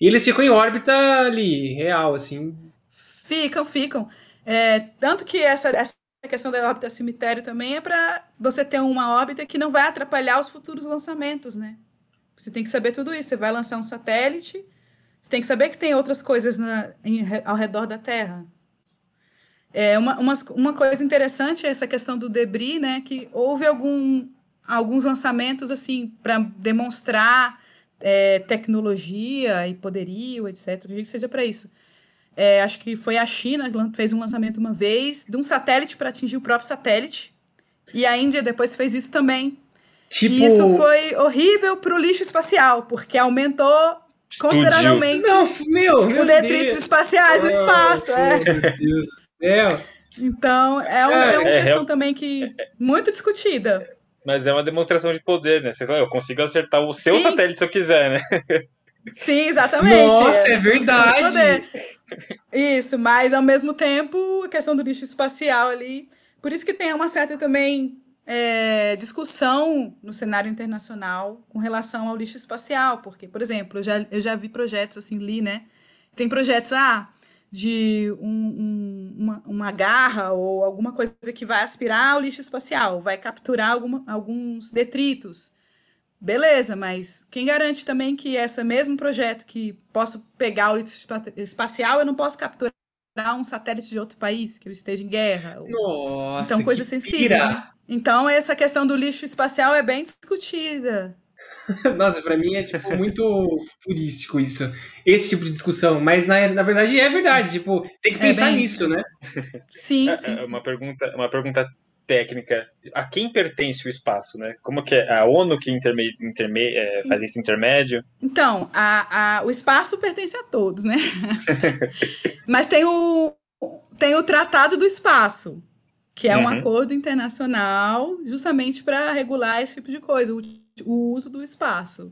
E eles ficam em órbita ali, real, assim. Ficam, ficam. É, tanto que essa, essa questão da órbita cemitério também é para você ter uma órbita que não vai atrapalhar os futuros lançamentos, né? Você tem que saber tudo isso. Você vai lançar um satélite, você tem que saber que tem outras coisas na, em, ao redor da Terra. É uma, uma, uma coisa interessante é essa questão do debris, né? Que houve algum, alguns lançamentos assim para demonstrar é, tecnologia e poderio, etc. Que seja para isso. É, acho que foi a China que fez um lançamento uma vez de um satélite para atingir o próprio satélite. E a Índia depois fez isso também. Tipo... E isso foi horrível para o lixo espacial, porque aumentou. Consideravelmente Não, meu, meu o detritos Deus. espaciais no espaço. É. Meu Deus do céu. Então, é, um, é, é uma é, questão também que muito discutida. Mas é uma demonstração de poder, né? Você fala, eu consigo acertar o seu Sim. satélite se eu quiser, né? Sim, exatamente. Nossa, é, é verdade. Isso, mas ao mesmo tempo, a questão do lixo espacial ali. Por isso que tem uma certa também é, discussão no cenário internacional com relação ao lixo espacial. Porque, por exemplo, eu já, eu já vi projetos assim, li, né? Tem projetos, ah, de um, um, uma, uma garra ou alguma coisa que vai aspirar o lixo espacial, vai capturar alguma, alguns detritos. Beleza, mas quem garante também que esse mesmo projeto que posso pegar o lixo espacial, eu não posso capturar um satélite de outro país que eu esteja em guerra? Nossa, então, coisas sensíveis, né? Então, essa questão do lixo espacial é bem discutida. Nossa, para mim é tipo muito futurístico isso, esse tipo de discussão. Mas na, na verdade é verdade, tipo, tem que é pensar bem... nisso, né? Sim, é, sim, é, sim. Uma pergunta, uma pergunta técnica. A quem pertence o espaço, né? Como que é a ONU que interme, interme, é, faz esse intermédio? Então, a, a, o espaço pertence a todos, né? Mas tem o tem o Tratado do Espaço, que é um uhum. acordo internacional justamente para regular esse tipo de coisa, o, o, uso do espaço.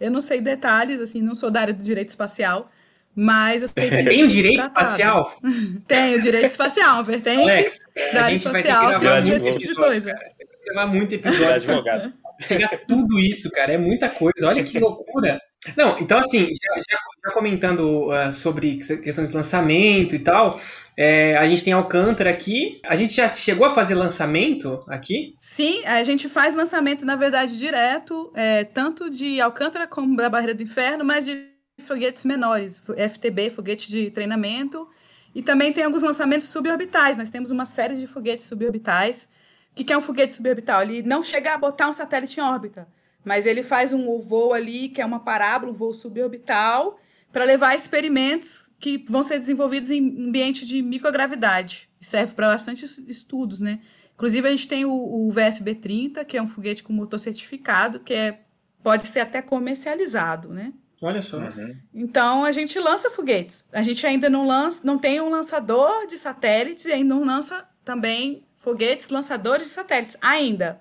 Eu não sei detalhes, assim, não sou da área do direito espacial, mas eu sei que Tem o direito tratado. espacial? Tem o direito espacial, uma vertente Alex, da área espacial, que é esse tipo de coisa. Cara. Tem que gravar muito episódio. advogado. Pegar tudo isso, cara, é muita coisa. Olha que loucura. Não, então assim, já, já, já comentando uh, sobre questão de lançamento e tal, é, a gente tem Alcântara aqui. A gente já chegou a fazer lançamento aqui? Sim, a gente faz lançamento, na verdade, direto, é, tanto de Alcântara como da Barreira do Inferno, mas de foguetes menores, FTB, foguete de treinamento. E também tem alguns lançamentos suborbitais. Nós temos uma série de foguetes suborbitais. O que é um foguete suborbital? Ele não chega a botar um satélite em órbita, mas ele faz um voo ali, que é uma parábola, um voo suborbital, para levar experimentos que vão ser desenvolvidos em ambiente de microgravidade. E serve para bastante estudos, né? Inclusive, a gente tem o, o, VSB-30, que é um foguete com motor certificado, que é, pode ser até comercializado, né? Olha só. Uhum. Então, a gente lança foguetes. A gente ainda não lança, não tem um lançador de satélites e ainda não lança também foguetes lançadores de satélites, ainda.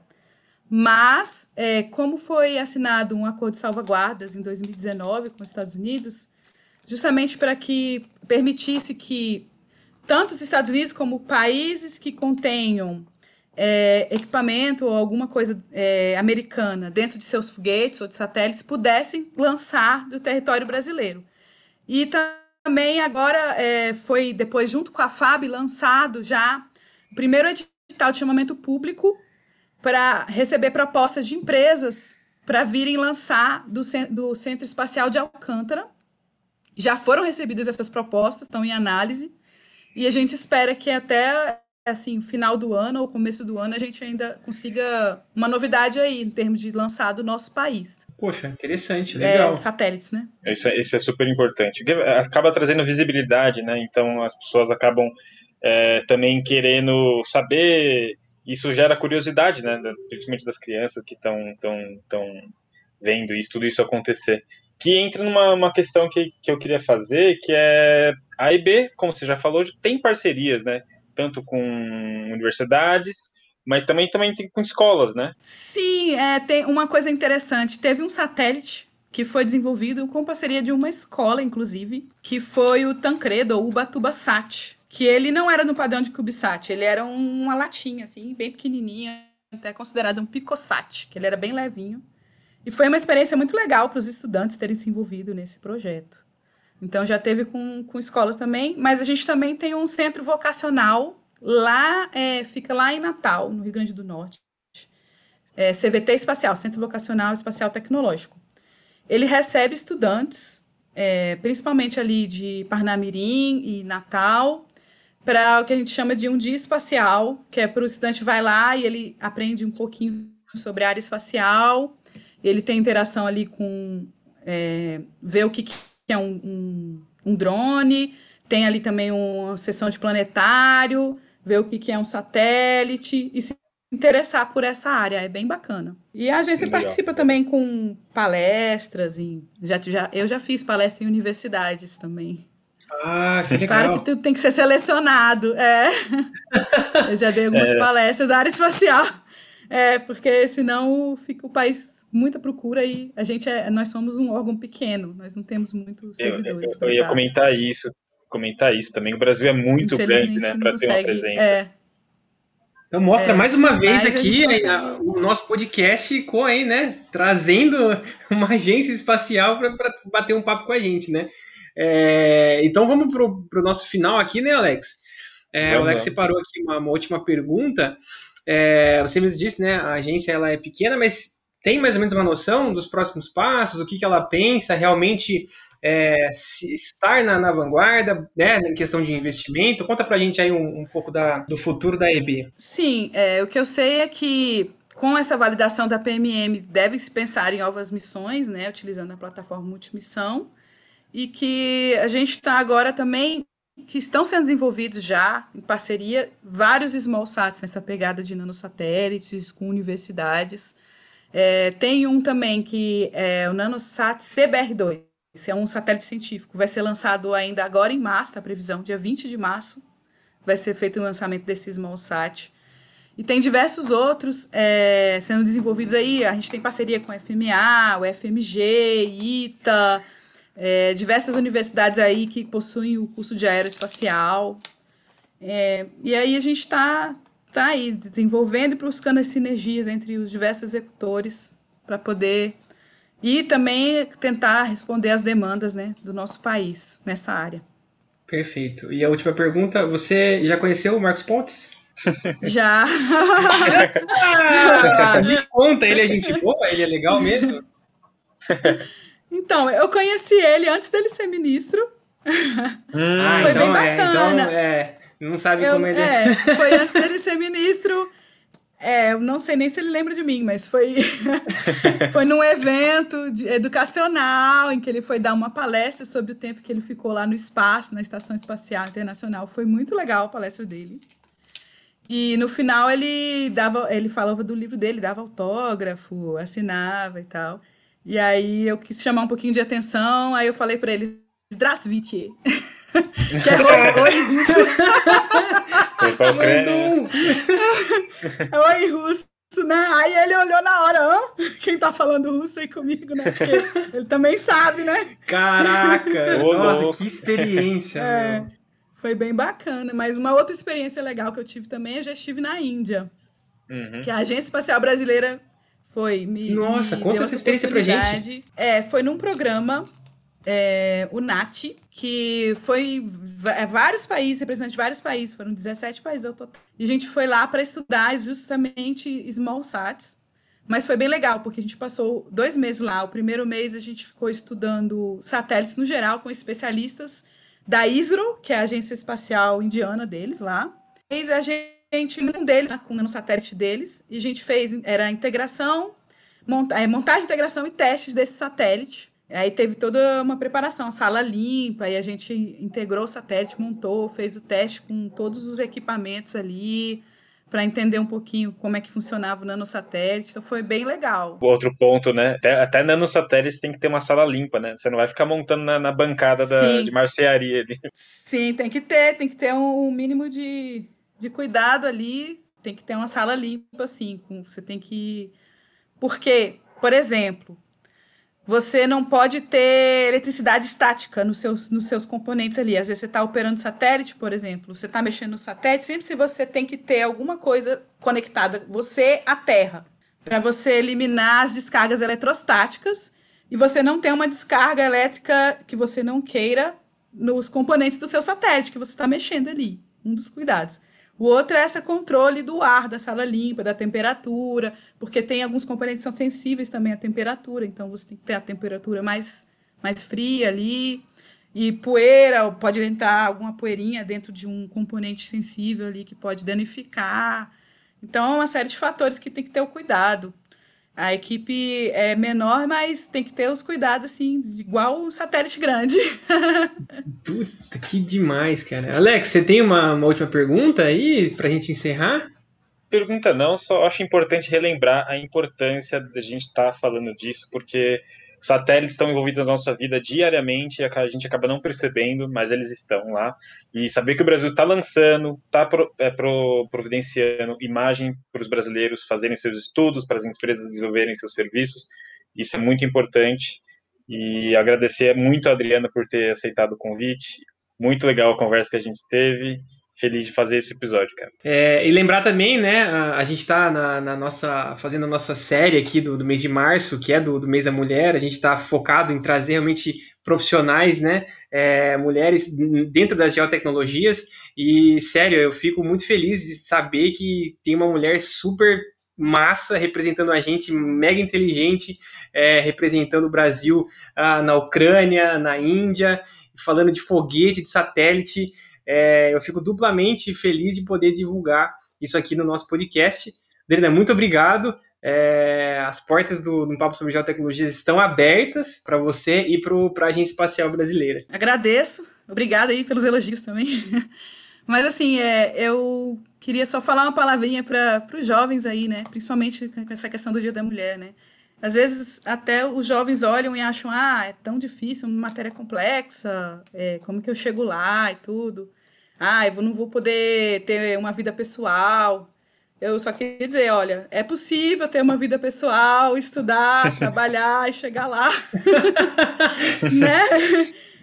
Mas, é, como foi assinado um acordo de salvaguardas em 2019 com os Estados Unidos, justamente para que permitisse que tanto os Estados Unidos como países que contenham é, equipamento ou alguma coisa é, americana dentro de seus foguetes ou de satélites pudessem lançar do território brasileiro. E também agora é, foi depois junto com a FAB lançado já o primeiro edital de chamamento público para receber propostas de empresas para virem lançar do, do Centro Espacial de Alcântara já foram recebidas essas propostas, estão em análise, e a gente espera que até assim, final do ano ou começo do ano a gente ainda consiga uma novidade aí em termos de lançar do nosso país. Poxa, interessante, legal. É, satélites, né? Isso é, isso é super importante. Acaba trazendo visibilidade, né? Então as pessoas acabam é, também querendo saber. Isso gera curiosidade, né? Principalmente das crianças que estão tão, tão vendo isso, tudo isso acontecer que entra numa questão que, que eu queria fazer, que é a IB, como você já falou, tem parcerias, né? Tanto com universidades, mas também, também tem com escolas, né? Sim, é, tem uma coisa interessante. Teve um satélite que foi desenvolvido com parceria de uma escola, inclusive, que foi o Tancredo, ou Ubatuba Sat, que ele não era no padrão de CubeSat, ele era uma latinha, assim, bem pequenininha, até considerado um picosat, que ele era bem levinho. E foi uma experiência muito legal para os estudantes terem se envolvido nesse projeto. Então, já teve com, com escolas também, mas a gente também tem um centro vocacional lá é, fica lá em Natal, no Rio Grande do Norte. É, CVT Espacial, Centro Vocacional Espacial Tecnológico. Ele recebe estudantes, é, principalmente ali de Parnamirim e Natal, para o que a gente chama de um dia espacial, que é para o estudante vai lá e ele aprende um pouquinho sobre a área espacial, ele tem interação ali com é, ver o que, que é um, um, um, drone, tem ali também uma sessão de planetário, ver o que, que é um satélite e se interessar por essa área, é bem bacana. E a agência Legal. participa também com palestras, e já, já, eu já fiz palestra em universidades também. Ah, que legal. Claro que tudo tem que ser selecionado. É. Eu já dei algumas é. palestras da área espacial. É, porque senão fica o país muita procura e a gente é, nós somos um órgão pequeno, nós não temos muitos servidores. Eu, eu, eu ia comentar isso, comentar isso também. O Brasil é muito grande, né, para ter uma presença. É. Então mostra é, mais uma vez aqui consegue... o nosso podcast com aí, né? Trazendo uma agência espacial para bater um papo com a gente, né? É, então vamos para o nosso final aqui, né, Alex? É, o Alex separou aqui uma, uma última pergunta. É, você me disse, né? A agência ela é pequena, mas tem mais ou menos uma noção dos próximos passos, o que, que ela pensa realmente é, estar na, na, vanguarda, né, em questão de investimento? Conta pra gente aí um, um pouco da, do futuro da EB. Sim, é, o que eu sei é que com essa validação da PMM deve-se pensar em novas missões, né, utilizando a plataforma multimissão, e que a gente está agora também que estão sendo desenvolvidos já em parceria vários small sats nessa pegada de nanosatélites com universidades é, tem um também que é o NanoSat CBR2. Esse é um satélite científico. Vai ser lançado ainda agora em março, tá a previsão, dia 20 de março. Vai ser feito o lançamento desse SmallSat. E tem diversos outros é, sendo desenvolvidos aí. A gente tem parceria com a FMA, o FMG, ITA, é, diversas universidades aí que possuem o curso de aeroespacial. É, e aí a gente está tá aí desenvolvendo e buscando as sinergias entre os diversos executores para poder e também tentar responder às demandas né, do nosso país nessa área. Perfeito. E a última pergunta, você já conheceu o Marcos Pontes? Já. ah, me conta, ele é gente boa? Ele é legal mesmo? Então, eu conheci ele antes dele ser ministro. Hum, Foi então, bem bacana. É, então, é, não sabe eu, como ele é. é. Foi antes dele ser ministro. É, eu não sei nem se ele lembra de mim, mas foi, foi num evento de, educacional em que ele foi dar uma palestra sobre o tempo que ele ficou lá no espaço, na Estação Espacial Internacional. Foi muito legal a palestra dele. E no final ele dava, ele falava do livro dele, dava autógrafo, assinava e tal. E aí eu quis chamar um pouquinho de atenção, aí eu falei para eles Drasvitie que é oi russo. oi russo, né? Aí ele olhou na hora, Hã? quem tá falando russo aí comigo, né? Porque ele também sabe, né? Caraca! nossa, que experiência! É, foi bem bacana. Mas uma outra experiência legal que eu tive também, eu já estive na Índia. Uhum. Que a Agência Espacial Brasileira foi me Nossa, me conta essa experiência pra gente. É, foi num programa é, o NAT, que foi é, vários países, representantes de vários países, foram 17 países ao total. E a gente foi lá para estudar justamente small sats, mas foi bem legal, porque a gente passou dois meses lá. O primeiro mês a gente ficou estudando satélites no geral, com especialistas da ISRO, que é a agência espacial indiana deles lá. Fez a gente, um deles, com o satélite deles, e a gente fez, era a integração, monta, é, montagem, integração e testes desse satélite Aí teve toda uma preparação, sala limpa, e a gente integrou o satélite, montou, fez o teste com todos os equipamentos ali, para entender um pouquinho como é que funcionava o nanosatélite. Então foi bem legal. Outro ponto, né? Até, até nanosatélites tem que ter uma sala limpa, né? Você não vai ficar montando na, na bancada da, de marcearia ali. Sim, tem que ter, tem que ter um, um mínimo de, de cuidado ali. Tem que ter uma sala limpa, assim. Com, você tem que. Porque, por exemplo, você não pode ter eletricidade estática nos seus, nos seus componentes ali. Às vezes você está operando satélite, por exemplo, você está mexendo no satélite, sempre se você tem que ter alguma coisa conectada, você à Terra, para você eliminar as descargas eletrostáticas e você não ter uma descarga elétrica que você não queira nos componentes do seu satélite que você está mexendo ali. Um dos cuidados. O outro é esse controle do ar, da sala limpa, da temperatura, porque tem alguns componentes que são sensíveis também à temperatura, então você tem que ter a temperatura mais, mais fria ali. E poeira, pode entrar alguma poeirinha dentro de um componente sensível ali que pode danificar. Então, é uma série de fatores que tem que ter o cuidado. A equipe é menor, mas tem que ter os cuidados, assim, igual um satélite grande. Puta, que demais, cara. Alex, você tem uma, uma última pergunta aí pra gente encerrar? Pergunta não, só acho importante relembrar a importância da gente estar tá falando disso, porque satélites estão envolvidos na nossa vida diariamente, a gente acaba não percebendo, mas eles estão lá. E saber que o Brasil está lançando, está pro, é, pro, providenciando imagem para os brasileiros fazerem seus estudos, para as empresas desenvolverem seus serviços, isso é muito importante. E agradecer muito a Adriana por ter aceitado o convite. Muito legal a conversa que a gente teve feliz de fazer esse episódio, cara. É, e lembrar também, né, a, a gente está na, na, nossa, fazendo a nossa série aqui do, do mês de março, que é do, do mês da mulher, a gente está focado em trazer realmente profissionais, né, é, mulheres dentro das geotecnologias, e sério, eu fico muito feliz de saber que tem uma mulher super massa representando a gente, mega inteligente, é, representando o Brasil ah, na Ucrânia, na Índia, falando de foguete, de satélite, é, eu fico duplamente feliz de poder divulgar isso aqui no nosso podcast. Derina, muito obrigado. É, as portas do, do Papo sobre Geotecnologias estão abertas para você e para a Agência Espacial Brasileira. Agradeço. Obrigada aí pelos elogios também. Mas assim, é, eu queria só falar uma palavrinha para os jovens aí, né? Principalmente com essa questão do Dia da Mulher, né? Às vezes até os jovens olham e acham, ah, é tão difícil, uma matéria complexa, é, como que eu chego lá e tudo. Ah, eu não vou poder ter uma vida pessoal. Eu só queria dizer, olha, é possível ter uma vida pessoal, estudar, trabalhar e chegar lá. né?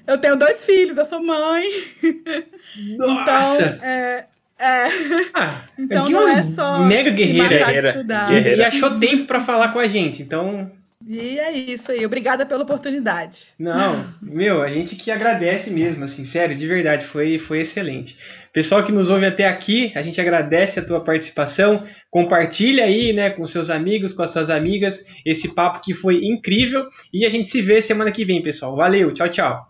Eu tenho dois filhos, eu sou mãe. Nossa! Então, é, é. Ah, então não é só mega guerreira, guerreira. E achou tempo para falar com a gente, então. E é isso aí. Obrigada pela oportunidade. Não, meu, a gente que agradece mesmo, assim, sério, de verdade, foi, foi excelente. Pessoal que nos ouve até aqui, a gente agradece a tua participação. Compartilha aí, né, com seus amigos, com as suas amigas, esse papo que foi incrível. E a gente se vê semana que vem, pessoal. Valeu, tchau, tchau.